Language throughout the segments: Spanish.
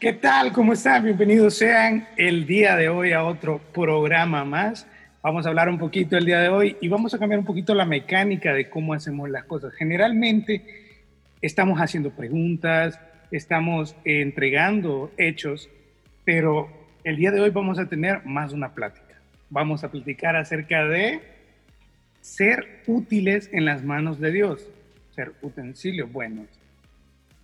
¿Qué tal? ¿Cómo están? Bienvenidos sean el día de hoy a otro programa más. Vamos a hablar un poquito el día de hoy y vamos a cambiar un poquito la mecánica de cómo hacemos las cosas. Generalmente estamos haciendo preguntas, estamos entregando hechos, pero el día de hoy vamos a tener más una plática. Vamos a platicar acerca de ser útiles en las manos de Dios, ser utensilios buenos.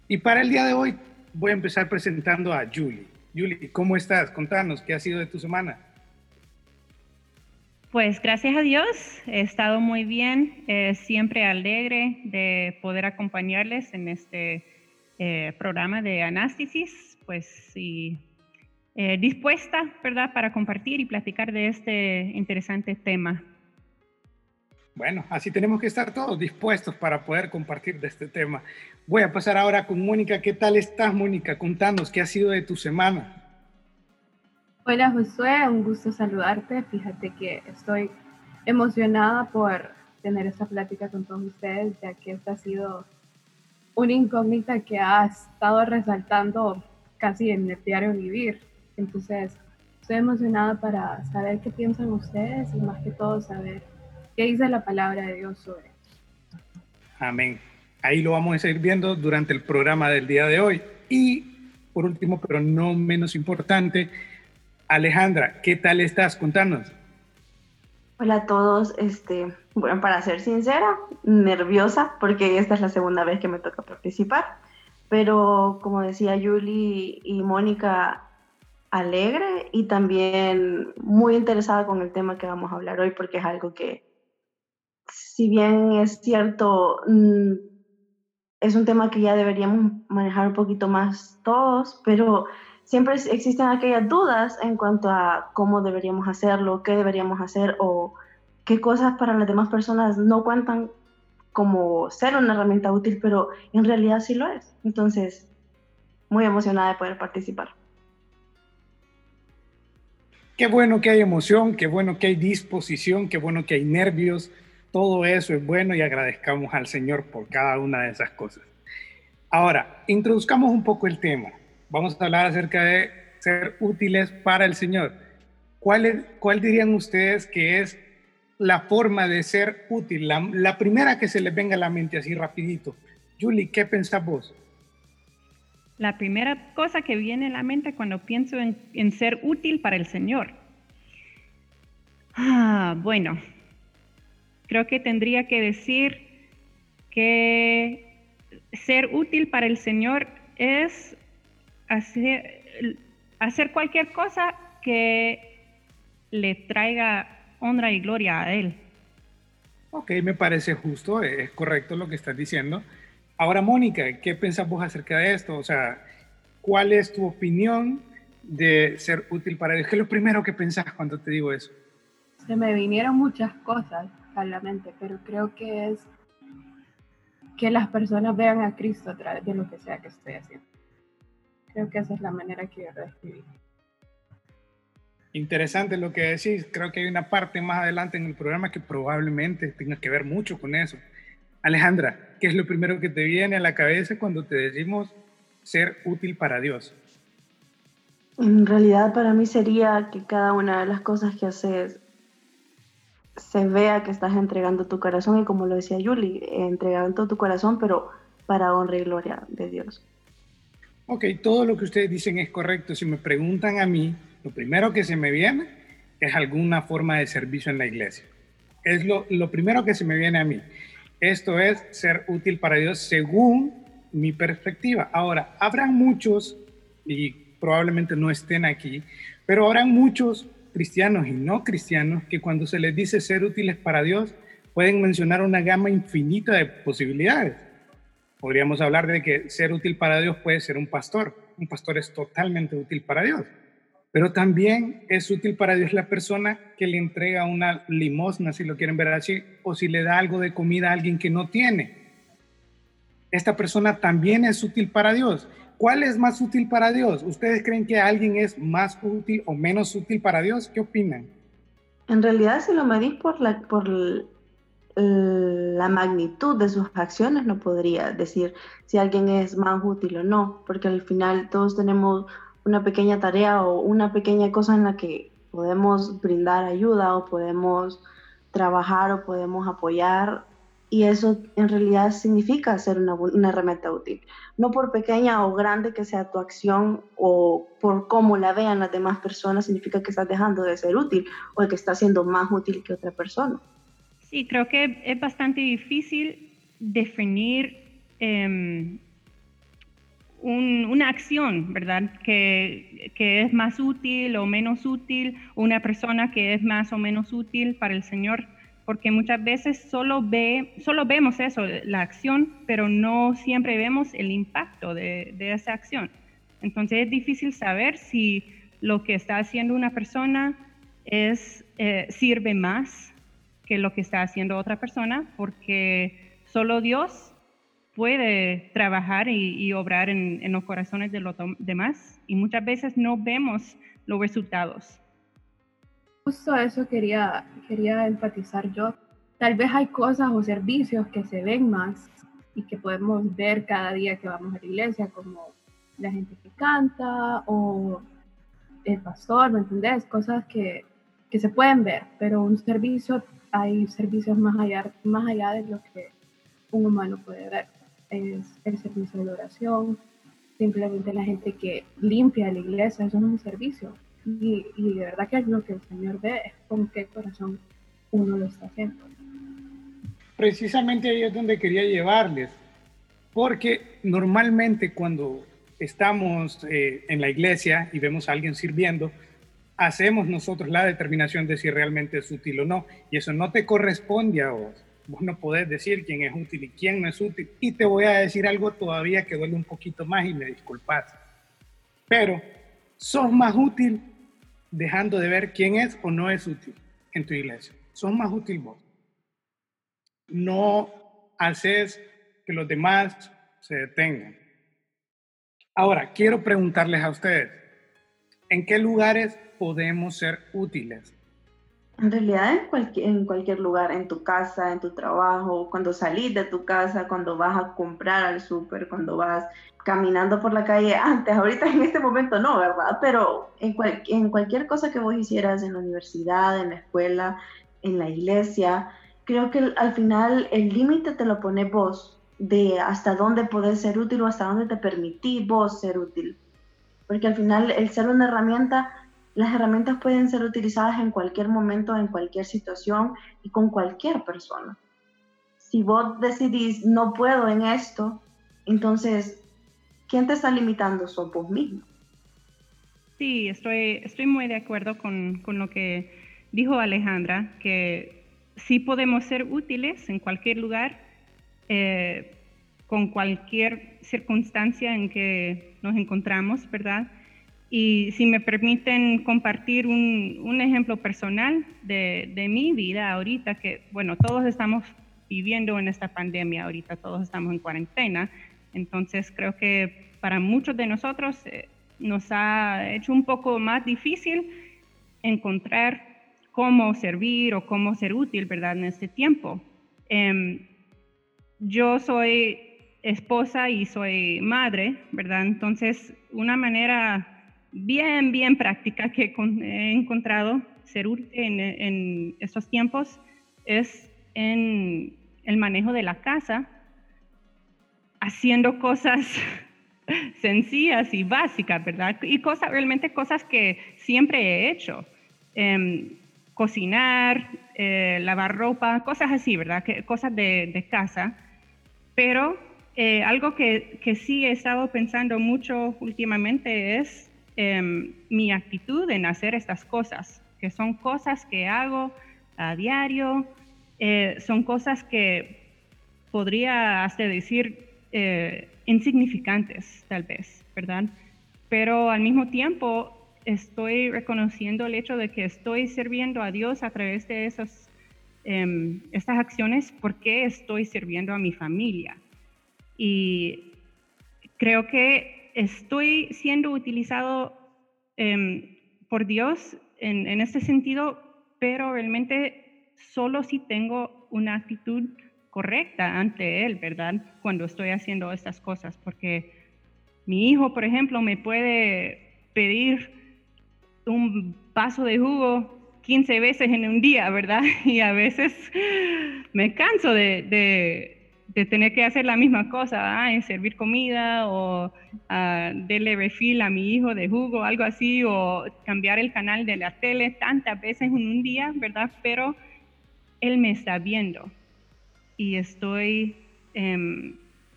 Y para el día de hoy voy a empezar presentando a Julie. Julie, ¿cómo estás? Contanos, ¿qué ha sido de tu semana? Pues gracias a Dios, he estado muy bien, eh, siempre alegre de poder acompañarles en este eh, programa de análisis, pues sí, eh, dispuesta, ¿verdad?, para compartir y platicar de este interesante tema. Bueno, así tenemos que estar todos dispuestos para poder compartir de este tema. Voy a pasar ahora con Mónica. ¿Qué tal estás, Mónica? Contanos, ¿qué ha sido de tu semana? Hola, Josué. Un gusto saludarte. Fíjate que estoy emocionada por tener esta plática con todos ustedes, ya que esta ha sido una incógnita que ha estado resaltando casi en el diario vivir. Entonces, estoy emocionada para saber qué piensan ustedes y más que todo saber ¿Qué dice la palabra de Dios sobre Amén. Ahí lo vamos a ir viendo durante el programa del día de hoy. Y por último, pero no menos importante, Alejandra, ¿qué tal estás? Contanos. Hola a todos. Este, bueno, para ser sincera, nerviosa porque esta es la segunda vez que me toca participar. Pero como decía Julie y Mónica, alegre y también muy interesada con el tema que vamos a hablar hoy porque es algo que si bien es cierto, mm, es un tema que ya deberíamos manejar un poquito más todos, pero siempre existen aquellas dudas en cuanto a cómo deberíamos hacerlo, qué deberíamos hacer o qué cosas para las demás personas no cuentan como ser una herramienta útil, pero en realidad sí lo es. Entonces, muy emocionada de poder participar. Qué bueno que hay emoción, qué bueno que hay disposición, qué bueno que hay nervios, todo eso es bueno y agradezcamos al Señor por cada una de esas cosas. Ahora, introduzcamos un poco el tema. Vamos a hablar acerca de ser útiles para el Señor. ¿Cuál, dirían ustedes que es la forma de ser útil? La, primera que se les venga a la mente así rapidito. Julie, ¿qué pensás vos? La primera cosa que viene a la mente cuando pienso en, en ser útil para el Señor. Ah, bueno, creo que tendría que decir que ser útil para el Señor es hacer, hacer cualquier cosa que le traiga honra y gloria a Él. Ok, me parece justo, es correcto lo que estás diciendo. Ahora, Mónica, ¿qué pensás vos acerca de esto? O sea, ¿cuál es tu opinión de ser útil para Dios? ¿Qué es lo primero que pensás cuando te digo eso? Se me vinieron muchas cosas la mente, pero creo que es que las personas vean a Cristo a través de lo que sea que estoy haciendo. Creo que esa es la manera que yo lo describí. Interesante lo que decís. Creo que hay una parte más adelante en el programa que probablemente tenga que ver mucho con eso. Alejandra, ¿qué es lo primero que te viene a la cabeza cuando te decimos ser útil para Dios? En realidad para mí sería que cada una de las cosas que haces se vea que estás entregando tu corazón y como lo decía Julie, entregando tu corazón, pero para honra y gloria de Dios. Ok, todo lo que ustedes dicen es correcto. Si me preguntan a mí, lo primero que se me viene es alguna forma de servicio en la iglesia. Es lo, lo primero que se me viene a mí. Esto es ser útil para Dios según mi perspectiva. Ahora, habrán muchos, y probablemente no estén aquí, pero habrán muchos cristianos y no cristianos que cuando se les dice ser útiles para Dios, pueden mencionar una gama infinita de posibilidades. Podríamos hablar de que ser útil para Dios puede ser un pastor. Un pastor es totalmente útil para Dios. Pero también es útil para Dios la persona que le entrega una limosna, si lo quieren ver así, o si le da algo de comida a alguien que no tiene. Esta persona también es útil para Dios. ¿Cuál es más útil para Dios? ¿Ustedes creen que alguien es más útil o menos útil para Dios? ¿Qué opinan? En realidad, si lo medís por la, por la magnitud de sus acciones, no podría decir si alguien es más útil o no, porque al final todos tenemos una pequeña tarea o una pequeña cosa en la que podemos brindar ayuda o podemos trabajar o podemos apoyar y eso en realidad significa ser una, una, útil. No por pequeña o grande que sea tu acción o por cómo la vean las demás personas, significa que estás dejando de ser útil o que estás siendo más útil que otra persona. Sí, creo que es bastante difícil definir em, una acción, ¿verdad? Que, que es más útil o menos útil, una persona que es más o menos útil para el Señor porque muchas veces solo, ve, solo vemos eso, la acción, pero no siempre vemos el impacto de, esa acción. Entonces es difícil saber si lo que está haciendo una persona es, eh, sirve más que lo que está haciendo otra persona, porque solo Dios puede trabajar y, obrar en, en, los corazones de los demás y muchas veces no vemos los resultados. Justo eso quería, quería enfatizar yo. Tal vez hay cosas o servicios que se ven más y que podemos ver cada día que vamos a la iglesia, como la gente que canta o el pastor, ¿me entendés? Cosas que, que se pueden ver, pero un servicio, hay servicios más allá, más allá de lo que un humano puede ver. Es el servicio de oración, simplemente la gente que limpia la iglesia, eso es un servicio. Y, de verdad que lo que el Señor ve es con qué corazón uno lo está haciendo. Precisamente ahí es donde quería llevarles, porque normalmente cuando estamos eh, en la iglesia y vemos a alguien sirviendo, hacemos nosotros la determinación de si realmente es útil o no, y eso no te corresponde a vos. Vos no podés decir quién es útil y quién no es útil. Y te voy a decir algo todavía que duele un poquito más y me disculpas. Pero sos más útil dejando de ver quién es o no es útil en tu iglesia. Son más útil vos. No haces que los demás se detengan. Ahora, quiero preguntarles a ustedes, ¿en qué lugares podemos ser útiles? En realidad en cualquier, en cualquier lugar, en tu casa, en tu trabajo, cuando salís de tu casa, cuando vas a comprar al súper, cuando vas caminando por la calle, antes, ahorita en este momento no, ¿verdad? Pero en, en cualquier cosa que vos hicieras, en la universidad, en la escuela, en la iglesia, creo que al final el límite te lo pone vos, de hasta dónde podés ser útil o hasta dónde te permitís vos ser útil. Porque al final el ser una herramienta las herramientas pueden ser utilizadas en cualquier momento, en cualquier situación y con cualquier persona. Si vos decidís no puedo en esto, entonces, ¿quién te está limitando? Sos vos mismo. Sí, estoy, estoy muy de acuerdo con, con lo que dijo Alejandra, que sí podemos ser útiles en cualquier lugar, eh, con cualquier circunstancia en que nos encontramos, ¿verdad? Y si me permiten compartir un, ejemplo personal de, de, mi vida ahorita, que bueno, todos estamos viviendo en esta pandemia ahorita, todos estamos en cuarentena, entonces creo que para muchos de nosotros eh, nos ha hecho un poco más difícil encontrar cómo servir o cómo ser útil, ¿verdad? En este tiempo. Em, yo soy esposa y soy madre, ¿verdad? Entonces, una manera bien, bien práctica que he encontrado ser útil en, estos tiempos es en el manejo de la casa, haciendo cosas sencillas y básicas, ¿verdad? Y cosas, realmente cosas que siempre he hecho. Em, cocinar, eh, lavar ropa, cosas así, ¿verdad? Que, cosas de, casa. Pero eh, algo que, que sí he estado pensando mucho últimamente es Em, mi actitud en hacer estas cosas. que son cosas que hago a diario, eh, son cosas que podría hasta decir eh, insignificantes, tal vez, ¿verdad? Pero al mismo tiempo estoy reconociendo el hecho de que estoy sirviendo a Dios a través de esas, em, estas acciones porque estoy sirviendo a mi familia. Y creo que estoy siendo utilizado em, por Dios en, en este sentido, pero realmente solo si tengo una actitud correcta ante Él, ¿verdad? Cuando estoy haciendo estas cosas, porque mi hijo, por ejemplo, me puede pedir un vaso de jugo 15 veces en un día, ¿verdad? Y a veces me canso de, tener que hacer la misma cosa, ¿ah? en servir comida o uh, darle refil a mi hijo de jugo, algo así, o cambiar el canal de la tele tantas veces en un día, ¿verdad? Pero él me está viendo y estoy, em,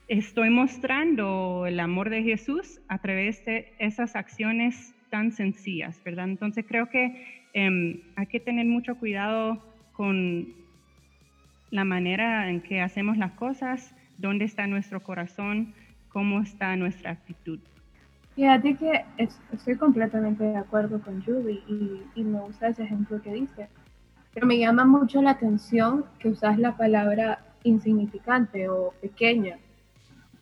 estoy mostrando el amor de Jesús a través de esas acciones tan sencillas, ¿verdad? Entonces creo que em, hay que tener mucho cuidado con la manera en que hacemos las cosas, dónde está nuestro corazón, cómo está nuestra actitud. Fíjate que estoy completamente de acuerdo con Judy y, y, me gusta ese ejemplo que dice, pero me llama mucho la atención que usas la palabra insignificante o pequeña.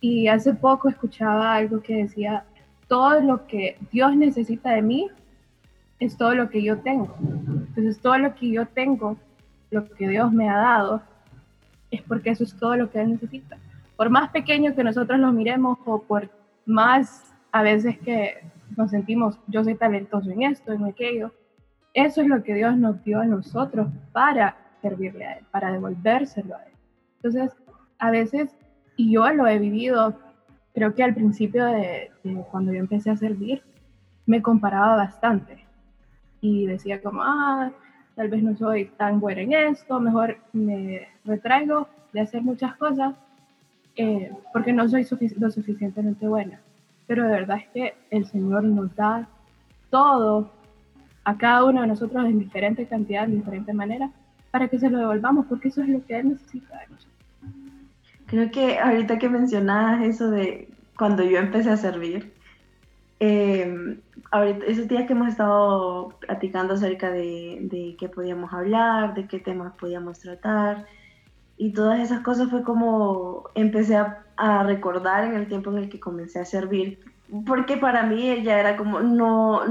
Y hace poco escuchaba algo que decía, todo lo que Dios necesita de mí es todo lo que yo tengo. Entonces todo lo que yo tengo, lo que Dios me ha dado, es porque eso es todo lo que Él necesita. Por más pequeño que nosotros lo miremos o por más a veces que nos sentimos, yo soy talentoso en esto, en aquello, eso es lo que Dios nos dio a nosotros para servirle a Él, para devolvérselo a Él. Entonces, a veces, y yo lo he vivido, creo que al principio de, cuando yo empecé a servir, me comparaba bastante y decía como, ah, tal vez no soy tan buena en esto, mejor me retraigo de hacer muchas cosas eh, porque no soy lo suficientemente buena. Pero de verdad es que el Señor nos da todo a cada uno de nosotros en diferente cantidad, en diferente manera, para que se lo devolvamos, porque eso es lo que Él necesita de nosotros. Creo que ahorita que mencionabas eso de cuando yo empecé a servir, eh, ahorita, esos días que hemos estado platicando acerca de, de, qué podíamos hablar, de qué temas podíamos tratar, y todas esas cosas fue como empecé a, recordar en el tiempo en el que comencé a servir, porque para mí ella era como, no,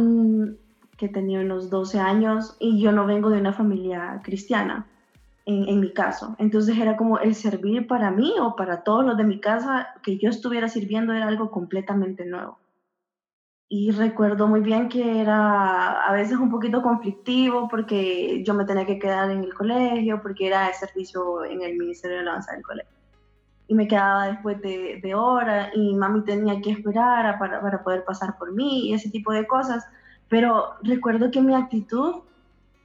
que tenía unos 12 años y yo no vengo de una familia cristiana en, mi caso. Entonces era como el servir para mí o para todos los de mi casa, que yo estuviera sirviendo era algo completamente nuevo. Y recuerdo muy bien que era a veces un poquito conflictivo porque yo me tenía que quedar en el colegio, porque era el servicio en el Ministerio de Alabanza del colegio. Y me quedaba después de, de hora y mami tenía que esperar para, para poder pasar por mí y ese tipo de cosas. Pero recuerdo que mi actitud,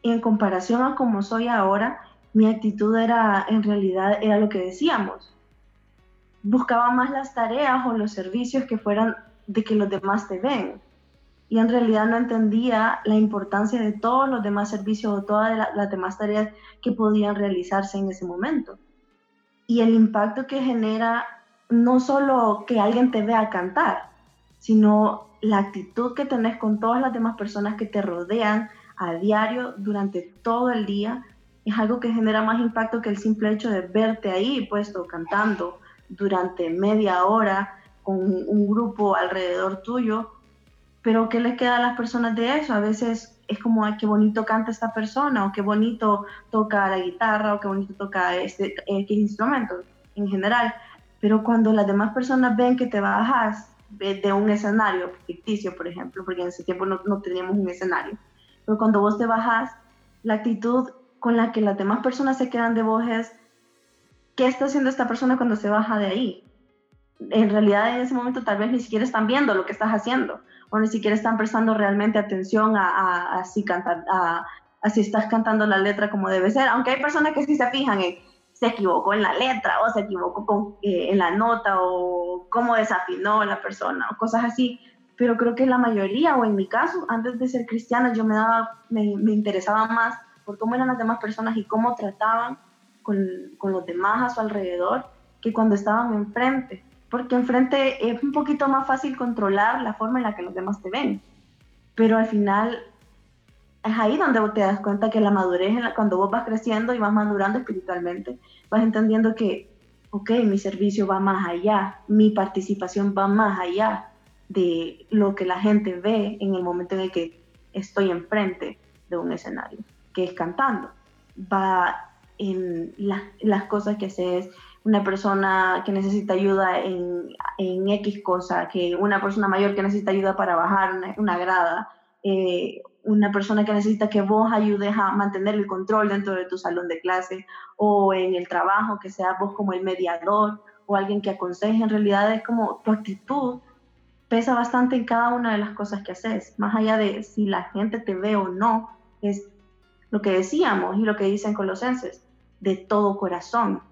en comparación a como soy ahora, mi actitud era, en realidad, era lo que decíamos. Buscaba más las tareas o los servicios que fueran de que los demás te ven. Y en realidad no entendía la importancia de todos los demás servicios o todas las demás tareas que podían realizarse en ese momento. Y el impacto que genera no solo que alguien te vea cantar, sino la actitud que tenés con todas las demás personas que te rodean a diario durante todo el día es algo que genera más impacto que el simple hecho de verte ahí puesto cantando durante media hora con un grupo alrededor tuyo. Pero ¿qué les queda a las personas de eso? A veces es como, ay, qué bonito canta esta persona, o qué bonito toca la guitarra, o qué bonito toca este X instrumento en general. Pero cuando las demás personas ven que te bajas de un escenario ficticio, por ejemplo, porque en ese tiempo no, no teníamos un escenario, pero cuando vos te bajas, la actitud con la que las demás personas se quedan de vos es, ¿qué está haciendo esta persona cuando se baja de ahí? En realidad en ese momento tal vez ni siquiera están viendo lo que estás haciendo o ni siquiera están prestando realmente atención a, a, si, cantar, a, si estás cantando la letra como debe ser, aunque hay personas que sí se fijan en se equivocó en la letra o se equivocó con, eh, en la nota o cómo desafinó la persona o cosas así, pero creo que la mayoría, o en mi caso, antes de ser cristiana, yo me, daba, me, me interesaba más por cómo eran las demás personas y cómo trataban con, con, los demás a su alrededor que cuando estaban enfrente. Porque enfrente es un poquito más fácil controlar la forma en la que los demás te ven. Pero al final es ahí donde te das cuenta que la madurez, cuando vos vas creciendo y vas madurando espiritualmente, vas entendiendo que, ok, mi servicio va más allá, mi participación va más allá de lo que la gente ve en el momento en el que estoy enfrente de un escenario, que es cantando. Va en las cosas que haces, una persona que necesita ayuda en, en, X cosa, que una persona mayor que necesita ayuda para bajar una, grada, eh, una persona que necesita que vos ayudes a mantener el control dentro de tu salón de clase o en el trabajo, que seas vos como el mediador o alguien que aconseje, en realidad es como tu actitud pesa bastante en cada una de las cosas que haces, más allá de si la gente te ve o no, es lo que decíamos y lo que dicen Colosenses, de todo corazón.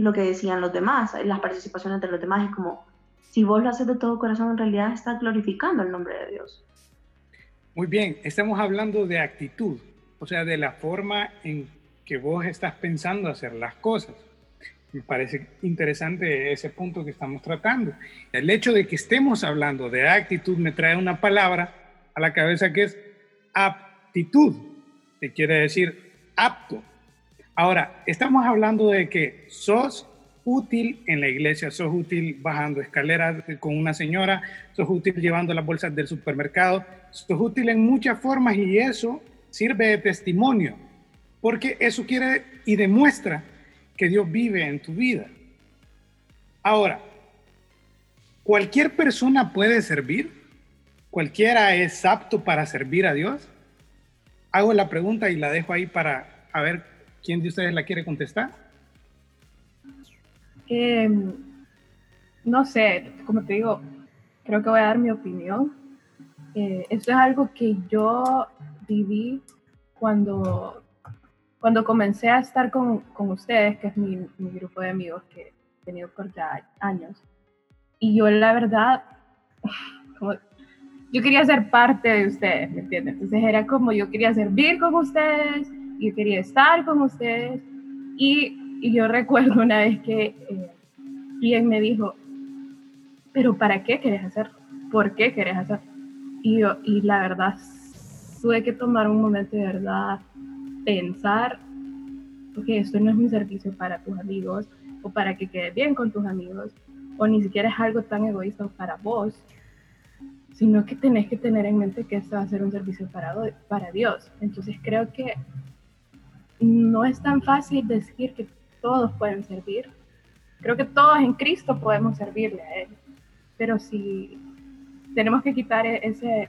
Y lo que decían los demás, las participaciones de los demás, es como, si vos lo haces de todo corazón, en realidad estás glorificando el nombre de Dios. Muy bien, estamos hablando de actitud, o sea, de la forma en que vos estás pensando hacer las cosas. Me parece interesante ese punto que estamos tratando. El hecho de que estemos hablando de actitud me trae una palabra a la cabeza que es aptitud, que quiere decir apto. Ahora, estamos hablando de que sos útil en la iglesia, sos útil bajando escaleras con una señora, sos útil llevando las bolsas del supermercado, sos útil en muchas formas y eso sirve de testimonio, porque eso quiere y demuestra que Dios vive en tu vida. Ahora, ¿cualquier persona puede servir? ¿Cualquiera es apto para servir a Dios? Hago la pregunta y la dejo ahí para a ver quién de ustedes la quiere contestar. Em, no sé, como te digo, creo que voy a dar mi opinión. Eh, esto es algo que yo viví cuando cuando comencé a estar con, con ustedes, que es mi, mi, grupo de amigos que he tenido por ya años, y yo la verdad, como, yo quería ser parte de ustedes, ¿me entiendes? Entonces era como yo quería servir con ustedes, yo quería estar con ustedes, y, y yo recuerdo una vez que eh, me dijo, pero ¿para qué querés hacerlo? ¿Por qué querés hacerlo? Y, yo, y la verdad, tuve que tomar un momento de verdad pensar, ok, esto no es un servicio para tus amigos o para que quede bien con tus amigos, o ni siquiera es algo tan egoísta para vos, sino que tenés que tener en mente que esto va a ser un servicio para, para Dios. Entonces creo que no es tan fácil decir que todos pueden servir. Creo que todos en Cristo podemos servirle a Él. Pero si tenemos que quitar e-, ese,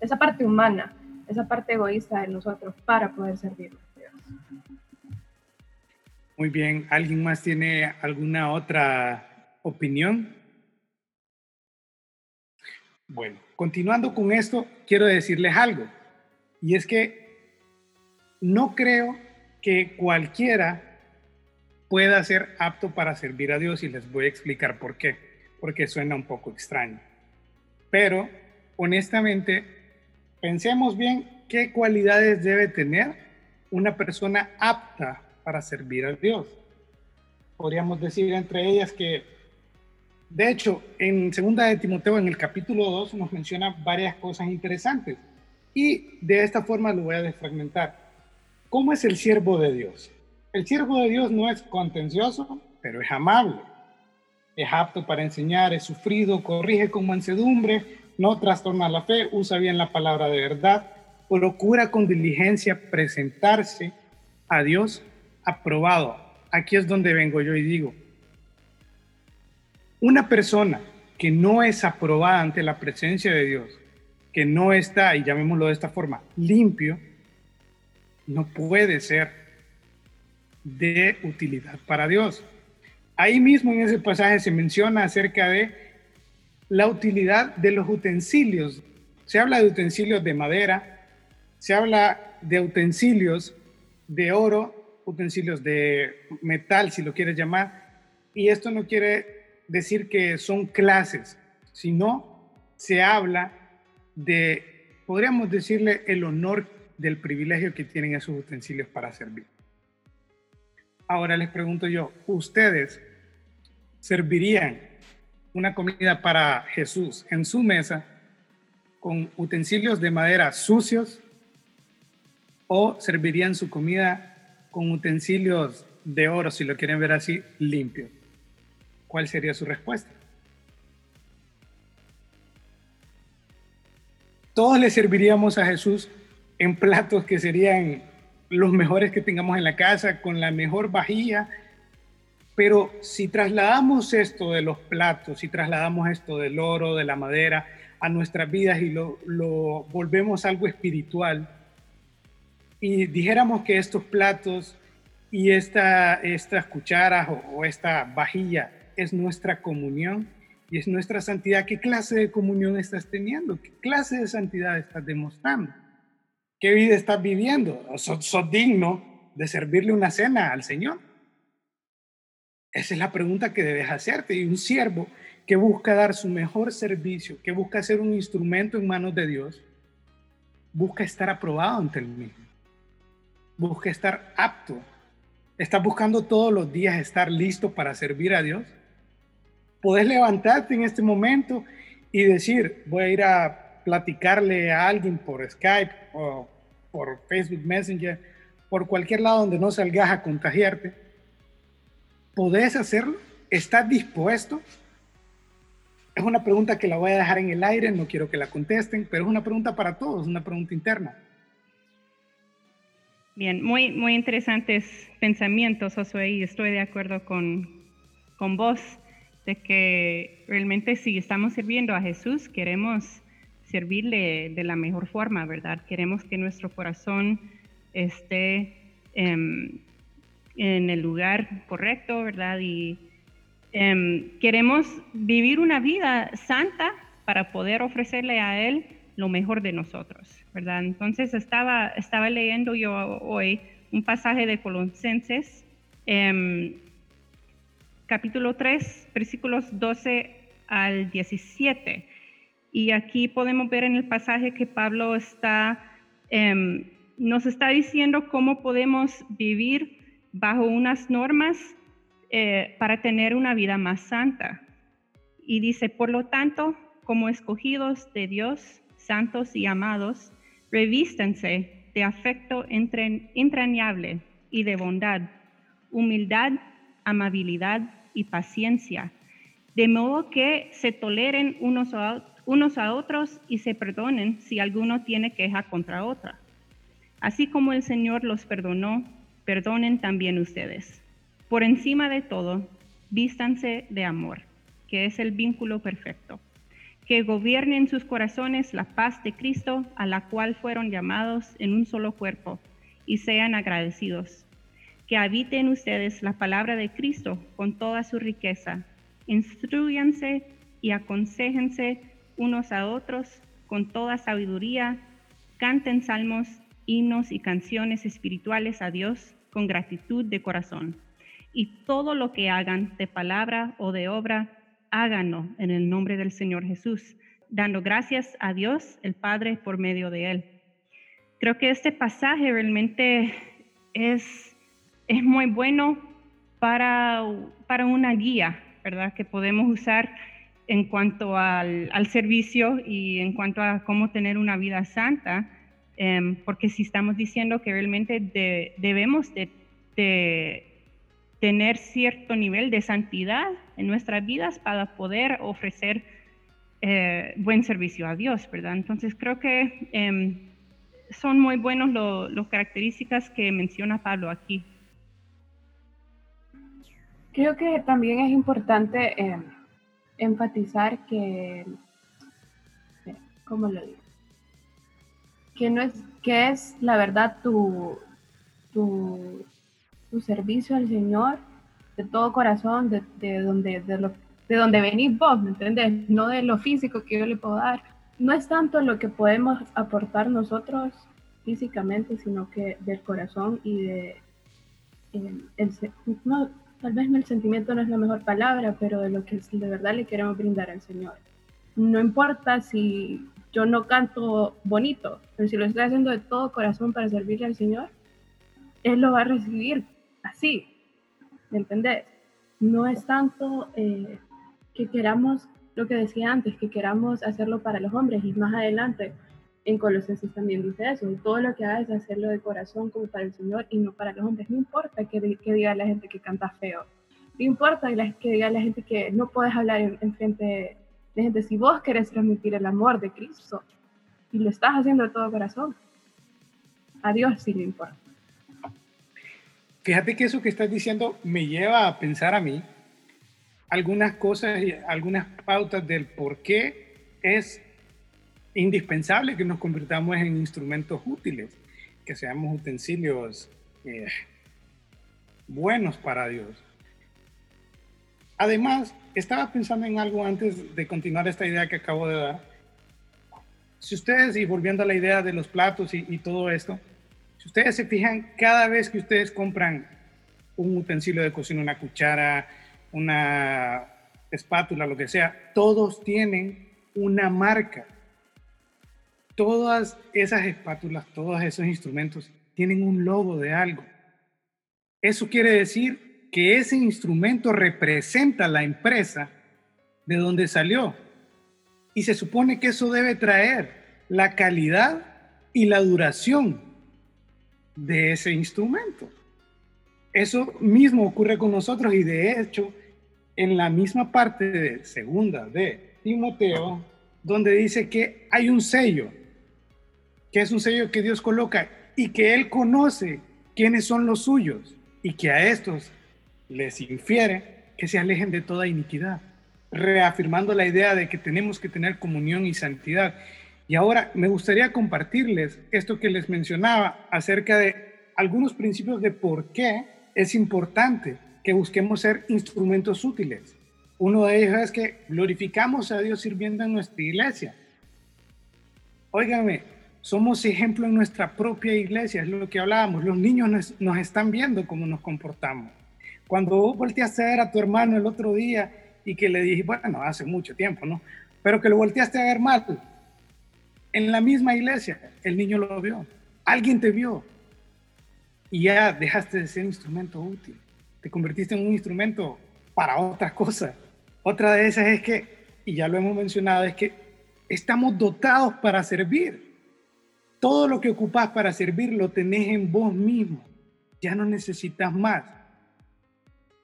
esa parte humana esa parte egoísta de nosotros para poder servir a Dios. Muy bien, ¿alguien más tiene alguna otra opinión? Bueno, continuando con esto, quiero decirles algo, y es que no creo que cualquiera pueda ser apto para servir a Dios y les voy a explicar por qué, porque suena un poco extraño. Pero honestamente Pensemos bien qué cualidades debe tener una persona apta para servir a Dios. Podríamos decir entre ellas que, de hecho, en segunda de Timoteo, en el capítulo 2, nos menciona varias cosas interesantes. Y de esta forma lo voy a desfragmentar. ¿Cómo es el siervo de Dios? El siervo de Dios no es contencioso, pero es amable. Es apto para enseñar, es sufrido, corrige con mansedumbre, no trastorna la fe, usa bien la palabra de verdad, procura con diligencia presentarse a Dios aprobado. Aquí es donde vengo yo y digo, una persona que no es aprobada ante la presencia de Dios, que no está, y llamémoslo de esta forma, limpio, no puede ser de utilidad para Dios. Ahí mismo en ese pasaje se menciona acerca de la utilidad de los utensilios. Se habla de utensilios de madera, se habla de utensilios de oro, utensilios de metal, si lo quieres llamar, y esto no quiere decir que son clases, sino se habla de, podríamos decirle, el honor del privilegio que tienen esos utensilios para servir. Ahora les pregunto yo, ¿ustedes servirían una comida para Jesús en su mesa con utensilios de madera sucios o servirían su comida con utensilios de oro, si lo quieren ver así, limpios? ¿Cuál sería su respuesta? Todos le serviríamos a Jesús en platos que serían los mejores que tengamos en la casa, con la mejor vajilla. Pero si trasladamos esto de los platos, si trasladamos esto del oro, de la madera, a nuestras vidas y lo, volvemos algo espiritual, y dijéramos que estos platos y esta, estas cucharas o, o esta vajilla es nuestra comunión y es nuestra santidad, ¿qué clase de comunión estás teniendo? ¿Qué clase de santidad estás demostrando? ¿Qué vida estás viviendo? ¿Sos, digno de servirle una cena al Señor? Esa es la pregunta que debes hacerte. Y un siervo que busca dar su mejor servicio, que busca ser un instrumento en manos de Dios, busca estar aprobado ante el mismo. Busca estar apto. ¿Estás buscando todos los días estar listo para servir a Dios? Puedes levantarte en este momento y decir, voy a ir a platicarle a alguien por Skype o por Facebook Messenger, por cualquier lado donde no salgas a contagiarte, ¿podés hacerlo? ¿Estás dispuesto? Es una pregunta que la voy a dejar en el aire, no quiero que la contesten, pero es una pregunta para todos, una pregunta interna. Bien, muy, muy interesantes pensamientos, Josué, y estoy de acuerdo con, con vos de que realmente si estamos sirviendo a Jesús, queremos servirle de la mejor forma, ¿verdad? Queremos que nuestro corazón esté em, en el lugar correcto, ¿verdad? Y em, queremos vivir una vida santa para poder ofrecerle a Él lo mejor de nosotros, ¿verdad? Entonces estaba, estaba leyendo yo hoy un pasaje de Colosenses, em, capítulo 3, versículos 12 al 17 y aquí podemos ver en el pasaje que Pablo está, em, nos está diciendo cómo podemos vivir bajo unas normas eh, para tener una vida más santa. Y dice, por lo tanto, como escogidos de Dios, santos y amados, revístanse de afecto entrañable y de bondad, humildad, amabilidad y paciencia, de modo que se toleren unos a, unos a otros y se perdonen si alguno tiene queja contra otra. Así como el Señor los perdonó, perdonen también ustedes. Por encima de todo, vístanse de amor, que es el vínculo perfecto. Que gobierne en sus corazones la paz de Cristo, a la cual fueron llamados en un solo cuerpo, y sean agradecidos. Que habite en ustedes la palabra de Cristo con toda su riqueza. Instruyanse y aconsejense unos a otros con toda sabiduría, canten salmos, himnos y canciones espirituales a Dios con gratitud de corazón. Y todo lo que hagan de palabra o de obra, háganlo en el nombre del Señor Jesús, dando gracias a Dios el Padre por medio de Él. Creo que este pasaje realmente es, es muy bueno para, para una guía, ¿verdad? Que podemos usar en cuanto al, servicio y en cuanto a cómo tener una vida santa, em, porque si estamos diciendo que realmente debemos de, tener cierto nivel de santidad en nuestras vidas para poder ofrecer eh, buen servicio a Dios, ¿verdad? Entonces creo que em, son muy buenos las características que menciona Pablo aquí. Creo que también es importante em, enfatizar que, ¿cómo lo digo? Que no es, que es la verdad tu, tu, servicio al Señor de todo corazón, de, de donde, de, lo, de donde venís vos, ¿me entendés? No de lo físico que yo le puedo dar. No es tanto lo que podemos aportar nosotros físicamente, sino que del corazón y de el, el, tal vez el sentimiento no es la mejor palabra, pero de lo que de verdad le queremos brindar al Señor. no importa si yo no canto bonito, pero si lo estoy haciendo de todo corazón para servirle al Señor, Él lo va a recibir así, ¿me entendés? No es tanto eh, que queramos, lo que decía antes, que queramos hacerlo para los hombres y más adelante en Colosenses también dice eso, todo lo que hagas es hacerlo de corazón como para el Señor y no para los hombres, no importa que, diga la gente que canta feo, no importa que diga la gente que no puedes hablar en, frente de gente, si vos querés transmitir el amor de Cristo y lo estás haciendo de todo corazón, a Dios sí le importa. Fíjate que eso que estás diciendo me lleva a pensar a mí algunas cosas y algunas pautas del por qué es indispensable que nos convirtamos en instrumentos útiles, que seamos utensilios eh, buenos para Dios. Además, estaba pensando en algo antes de continuar esta idea que acabo de dar. Si ustedes, y volviendo a la idea de los platos y, y todo esto, si ustedes se fijan, cada vez que ustedes compran un utensilio de cocina, una cuchara, una espátula, lo que sea, todos tienen una marca. Todas esas espátulas, todos esos instrumentos tienen un logo de algo. Eso quiere decir que ese instrumento representa la empresa de donde salió. Y se supone que eso debe traer la calidad y la duración de ese instrumento. Eso mismo ocurre con nosotros y de hecho en la misma parte de segunda de Timoteo, donde dice que hay un sello, que es un sello que Dios coloca y que Él conoce quiénes son los suyos y que a estos les infiere que se alejen de toda iniquidad, reafirmando la idea de que tenemos que tener comunión y santidad. Y ahora me gustaría compartirles esto que les mencionaba acerca de algunos principios de por qué es importante que busquemos ser instrumentos útiles. Uno de ellos es que glorificamos a Dios sirviendo en nuestra iglesia. Óigame, somos ejemplo en nuestra propia iglesia, es lo que hablábamos. Los niños nos, nos están viendo cómo nos comportamos. Cuando vos volteaste a ver a tu hermano el otro día y que le dije, bueno, hace mucho tiempo, ¿no? Pero que lo volteaste a ver mal, en la misma iglesia, el niño lo vio, alguien te vio y ya dejaste de ser instrumento útil, te convertiste en un instrumento para otras cosas. Otra de esas es que, y ya lo hemos mencionado, es que estamos dotados para servir. Todo lo que ocupas para servir lo tenés en vos mismo. Ya no necesitas más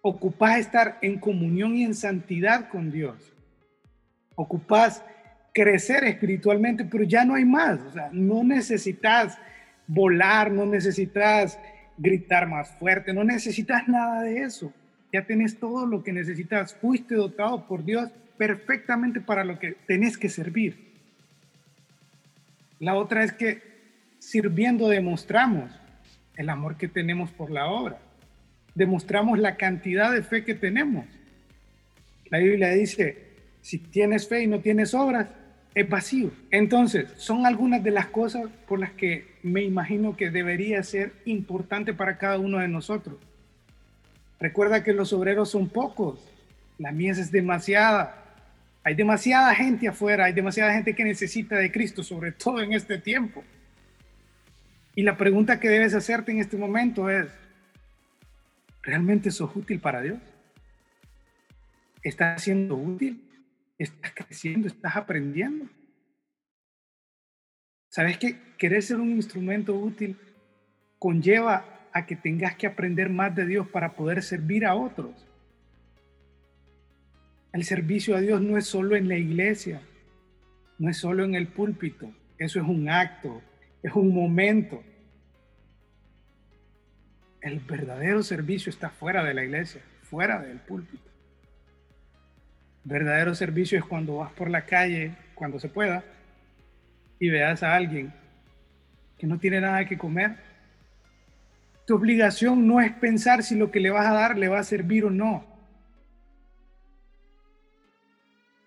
ocupás estar en comunión y en santidad con Dios. Ocupás crecer espiritualmente, pero ya no hay más. O sea, no necesitas volar, no necesitas gritar más fuerte, no necesitas nada de eso. Ya tenés todo lo que necesitas. Fuiste dotado por Dios perfectamente para lo que tenés que servir. La otra es que sirviendo demostramos el amor que tenemos por la obra demostramos la cantidad de fe que tenemos. La Biblia dice, si tienes fe y no tienes obras, es vacío. Entonces, son algunas de las cosas por las que me imagino que debería ser importante para cada uno de nosotros. Recuerda que los obreros son pocos, la mies es demasiada. Hay demasiada gente afuera, hay demasiada gente que necesita de Cristo, sobre todo en este tiempo. Y la pregunta que debes hacerte en este momento es, ¿Realmente sos útil para Dios? ¿Estás siendo útil? ¿Estás creciendo? ¿Estás aprendiendo? ¿Sabes que querer ser un instrumento útil conlleva a que tengas que aprender más de Dios para poder servir a otros? El servicio a Dios no es solo en la iglesia, no es solo en el púlpito, eso es un acto, es un momento, el verdadero servicio está fuera de la iglesia, fuera del púlpito. Verdadero servicio es cuando vas por la calle, cuando se pueda, y veas a alguien que no tiene nada que comer. Tu obligación no es pensar si lo que le vas a dar le va a servir o no.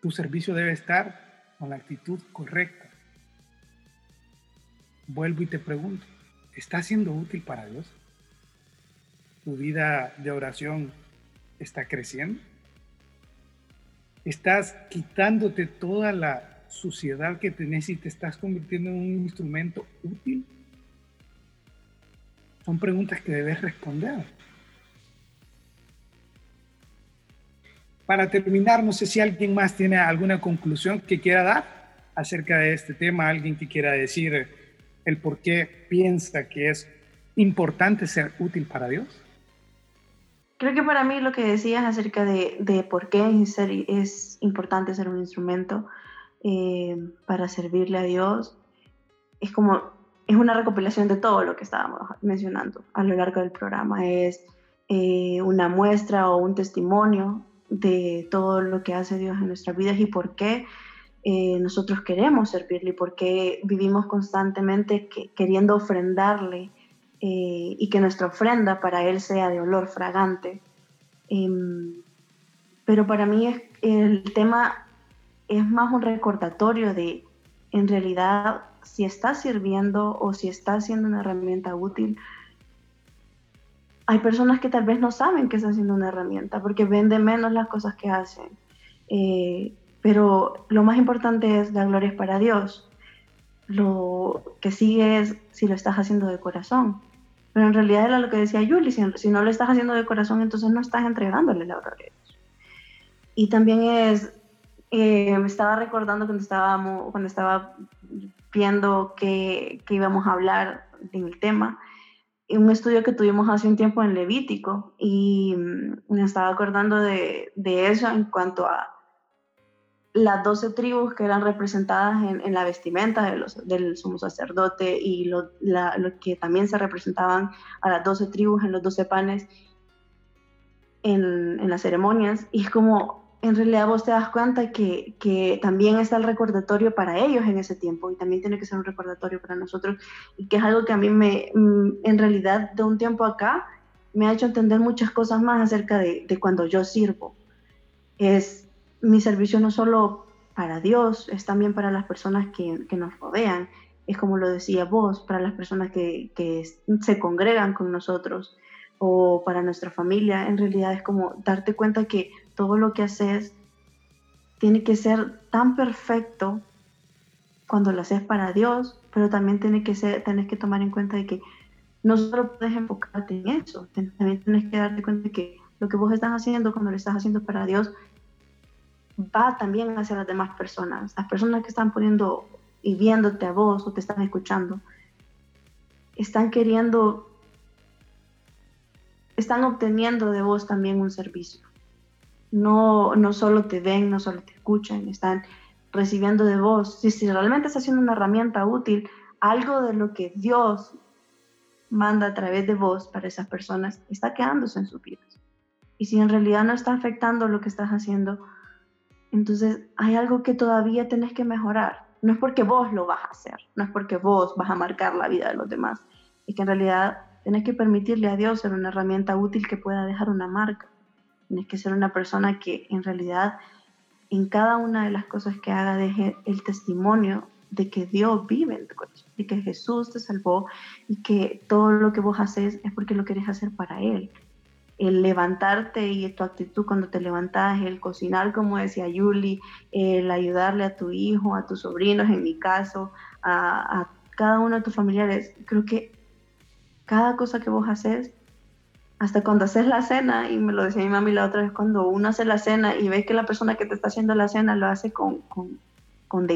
Tu servicio debe estar con la actitud correcta. Vuelvo y te pregunto, ¿está siendo útil para Dios? tu vida de oración está creciendo? estás quitándote toda la suciedad que tenés y te estás convirtiendo en un instrumento útil? Son preguntas que debes responder. Para terminar, no sé si alguien más tiene alguna conclusión que quiera dar acerca de este tema, alguien que quiera decir el por qué piensa que es importante ser útil para Dios. Creo que para mí lo que decías acerca de, por qué es importante ser un instrumento eh, para servirle a Dios es como es una recopilación de todo lo que estábamos mencionando a lo largo del programa. Es eh, una muestra o un testimonio de todo lo que hace Dios en nuestras vidas y por qué eh, nosotros queremos servirle y por qué vivimos constantemente queriendo ofrendarle eh, y que nuestra ofrenda para Él sea de olor fragante. Em, pero para mí es, el tema es más un recordatorio de, en realidad, si está sirviendo o si está siendo una herramienta útil. Hay personas que tal vez no saben que está siendo una herramienta porque ven de menos las cosas que hacen. Eh, pero lo más importante es dar gloria para Dios. Lo que sigue es si lo estás haciendo de corazón. Pero en realidad era lo que decía Yuli, si, no lo estás haciendo de corazón, entonces no estás entregándole la gloria. Y también es, eh, me estaba recordando cuando, estábamos, cuando estaba viendo que, que íbamos a hablar del tema, un estudio que tuvimos hace un tiempo en Levítico y mm, me estaba acordando de, de eso en cuanto a las doce tribus que eran representadas en, la vestimenta del sumo sacerdote y lo, que también se representaban a las doce tribus en los doce panes en, las ceremonias. Y es como, en realidad vos te das cuenta que, que, también está el recordatorio para ellos en ese tiempo y también tiene que ser un recordatorio para nosotros y que es algo que a mí me, mm, en realidad de un tiempo acá, me ha hecho entender muchas cosas más acerca de, de cuando yo sirvo. Es mi servicio no solo para Dios, es también para las personas que, nos rodean. Es como lo decía vos, para las personas que, se congregan con nosotros o para nuestra familia. En realidad es como darte cuenta que todo lo que haces tiene que ser tan perfecto cuando lo haces para Dios, pero también tiene que que tomar en cuenta de que no solo puedes enfocarte en eso, también tienes que darte cuenta de que lo que vos estás haciendo cuando lo estás haciendo para Dios va también hacia las demás personas. Las personas que están poniendo y viéndote a vos o te están escuchando, están queriendo, están obteniendo de vos también un servicio. No, no solo te ven, no solo te escuchan, están recibiendo de vos. Si, realmente está siendo una herramienta útil, algo de lo que Dios manda a través de vos para esas personas está quedándose en sus vidas. Y si en realidad no está afectando lo que estás haciendo, entonces hay algo que todavía tenés que mejorar. No es porque vos lo vas a hacer, no es porque vos vas a marcar la vida de los demás. Es que en realidad tenés que permitirle a Dios ser una herramienta útil que pueda dejar una marca. Tienes que ser una persona que en realidad en cada una de las cosas que haga deje el testimonio de que Dios vive en tu corazón y que Jesús te salvó y que todo lo que vos haces es porque lo querés hacer para Él el levantarte y tu actitud cuando te levantas, el cocinar, como decía Yuli, el ayudarle a tu hijo, a tus sobrinos, en mi caso, a, cada uno de tus familiares. Creo que cada cosa que vos haces, hasta cuando haces la cena, y me lo decía mi mami la otra vez, cuando uno hace la cena y ves que la persona que te está haciendo la cena lo hace con, con, con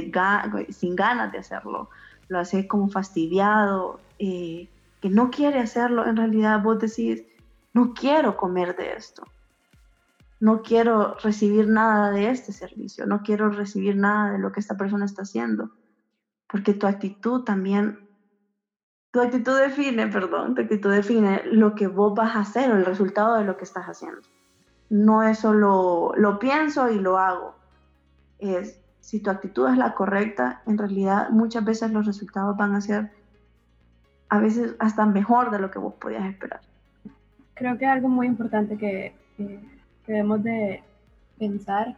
sin ganas de hacerlo, lo hace como fastidiado, eh, que no quiere hacerlo, en realidad vos decís, no quiero comer de esto, no quiero recibir nada de este servicio, no quiero recibir nada de lo que esta persona está haciendo, porque tu actitud también, tu actitud define, perdón, tu actitud define lo que vos vas a hacer o el resultado de lo que estás haciendo. No es solo lo pienso y lo hago, es si tu actitud es la correcta, en realidad muchas veces los resultados van a ser a veces hasta mejor de lo que vos podías esperar creo que algo muy importante que, debemos de pensar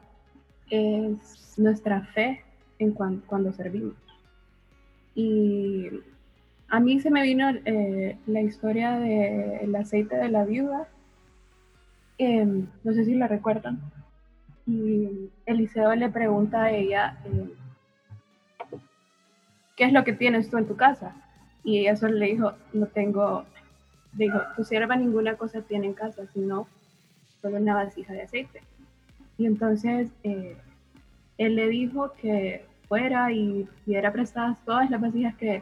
es nuestra fe en cuando servimos. Y a mí se me vino eh, la historia del aceite de la viuda. Em, no sé si la recuerdan. y Eliseo le pregunta a ella, eh, ¿qué es lo que tienes tú en tu casa? Y ella solo le dijo, no tengo, dijo, tu sierva ninguna cosa tiene en casa, sino solo una vasija de aceite. Y entonces eh, él le dijo que fuera y diera prestadas todas las vasijas que,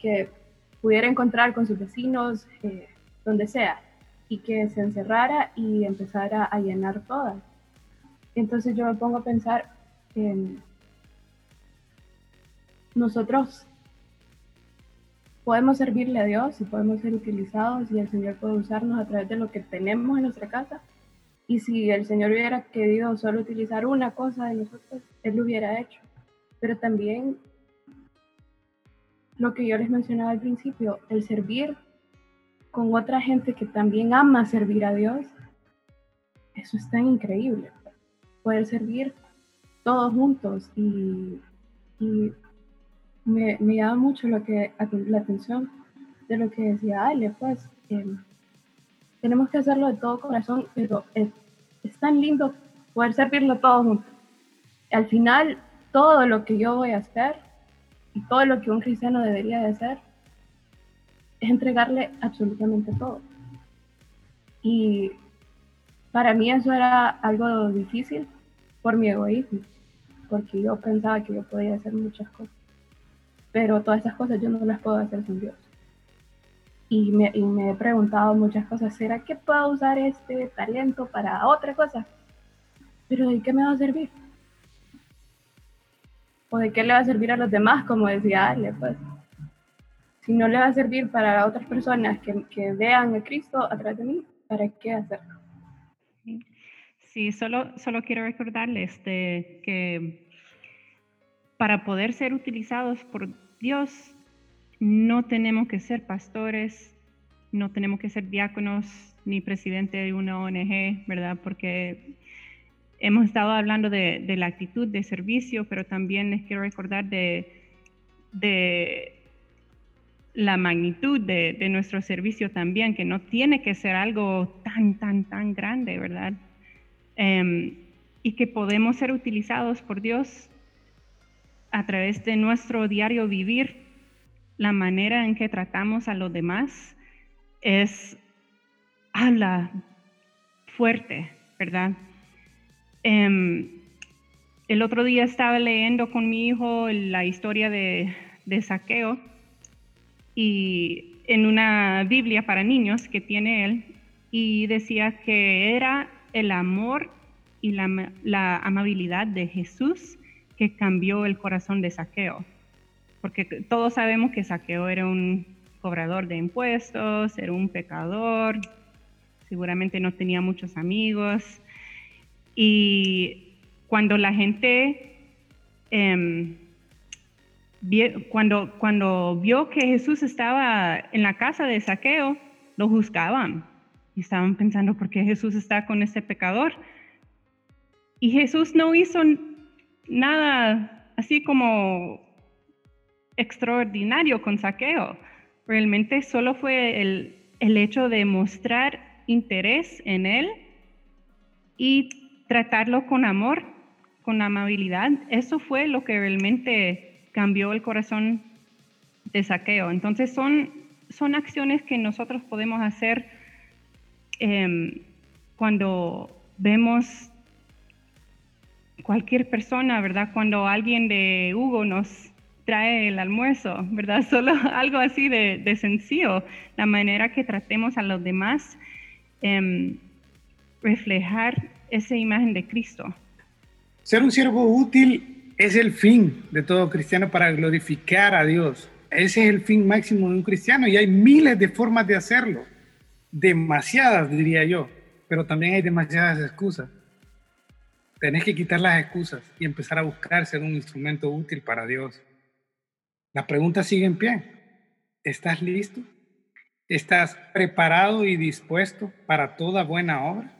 que pudiera encontrar con sus vecinos, eh, donde sea, y que se encerrara y empezara a llenar todas. Entonces yo me pongo a pensar en nosotros podemos servirle a Dios y podemos ser utilizados y el Señor puede usarnos a través de lo que tenemos en nuestra casa. Y si el Señor hubiera querido solo utilizar una cosa de nosotros, Él lo hubiera hecho. Pero también lo que yo les mencionaba al principio, el servir con otra gente que también ama servir a Dios, eso es tan increíble. Poder servir todos juntos y, me, llama mucho lo que, la atención de lo que decía Ale, pues em, tenemos que hacerlo de todo corazón, pero es, es tan lindo poder servirlo todos juntos. Al final, todo lo que yo voy a hacer y todo lo que un cristiano debería de hacer es entregarle absolutamente todo. Y para mí eso era algo difícil por mi egoísmo, porque yo pensaba que yo podía hacer muchas cosas, pero todas esas cosas yo no las puedo hacer sin Dios. Y me, y me he preguntado muchas cosas, ¿será que puedo usar este talento para otra cosa? Pero ¿de qué me va a servir? ¿O de qué le va a servir a los demás, como decía Ale? Pues si no le va a servir para otras personas que, que vean a Cristo a través de mí, ¿para qué hacerlo? Sí, solo, solo quiero recordarles de que para poder ser utilizados por Dios, no tenemos que ser pastores, no tenemos que ser diáconos ni presidente de una ONG, ¿verdad? Porque hemos estado hablando de, la actitud de servicio, pero también les quiero recordar de, la magnitud de, nuestro servicio también, que no tiene que ser algo tan, tan, tan grande, ¿verdad? Em, y que podemos ser utilizados por Dios a través de nuestro diario vivir, la manera en que tratamos a los demás es, habla fuerte, ¿verdad? Em, el otro día estaba leyendo con mi hijo la historia de, de Saqueo y en una Biblia para niños que tiene él y decía que era el amor y la, amabilidad de Jesús que cambió el corazón de Saqueo. Porque todos sabemos que Saqueo era un cobrador de impuestos, era un pecador, seguramente no tenía muchos amigos. Y cuando la gente em, cuando, cuando vio que Jesús estaba en la casa de saqueo, lo juzgaban y estaban pensando, ¿por qué Jesús está con este pecador? Y Jesús no hizo nada así como extraordinario con saqueo. Realmente solo fue el, el hecho de mostrar interés en él y tratarlo con amor, con amabilidad. Eso fue lo que realmente cambió el corazón de saqueo. Entonces son, son acciones que nosotros podemos hacer em, cuando vemos cualquier persona, ¿verdad? Cuando alguien de Hugo nos trae el almuerzo, ¿verdad? Solo algo así de, sencillo, la manera que tratemos a los demás, em, reflejar esa imagen de Cristo. Ser un siervo útil es el fin de todo cristiano para glorificar a Dios. Ese es el fin máximo de un cristiano y hay miles de formas de hacerlo. Demasiadas, diría yo, pero también hay demasiadas excusas. Tenés que quitar las excusas y empezar a buscar ser un instrumento útil para Dios. La pregunta sigue en pie. ¿Estás listo? ¿Estás preparado y dispuesto para toda buena obra?